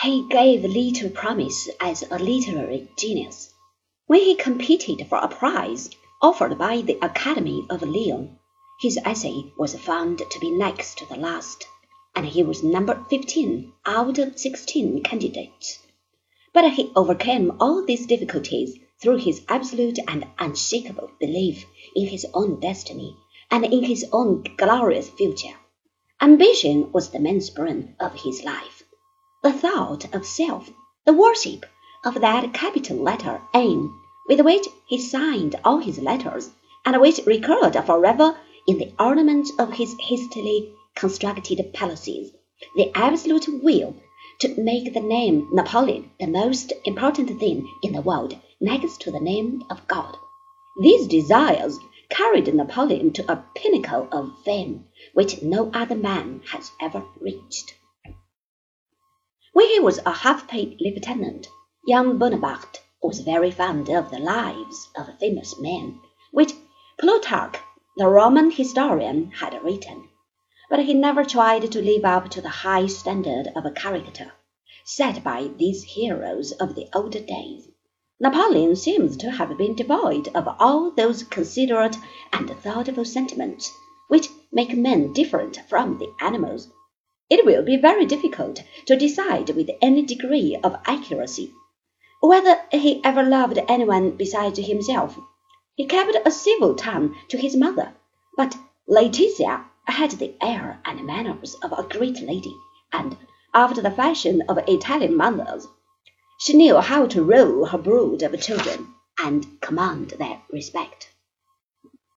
he gave little promise as a literary genius. When he competed for a prize offered by the Academy of Lyon, his essay was found to be next to the last, and he was number 15 out of 16 candidates. But he overcame all these difficulties through his absolute and unshakable belief in his own destiny and in his own glorious future. Ambition was the mainspring of his life. The thought of self, the worship of that capital letter N with which he signed all his letters, and which recurred forever in the ornament of his hastily constructed palaces, the absolute will to make the name Napoleon the most important thing in the world next to the name of God. These desires carried Napoleon to a pinnacle of fame which no other man has ever reached. When he was a half-paid lieutenant, young Bonaparte was very fond of the lives of famous men, which Plutarch, the Roman historian, had written, but he never tried to live up to the high standard of character set by these heroes of the old days. Napoleon seems to have been devoid of all those considerate and thoughtful sentiments which make men different from the animals. It will be very difficult to decide with any degree of accuracy whether he ever loved anyone besides himself. He kept a civil tongue to his mother, but Laetitia had the air and manners of a great lady, and, after the fashion of Italian mothers, she knew how to rule her brood of children and command their respect.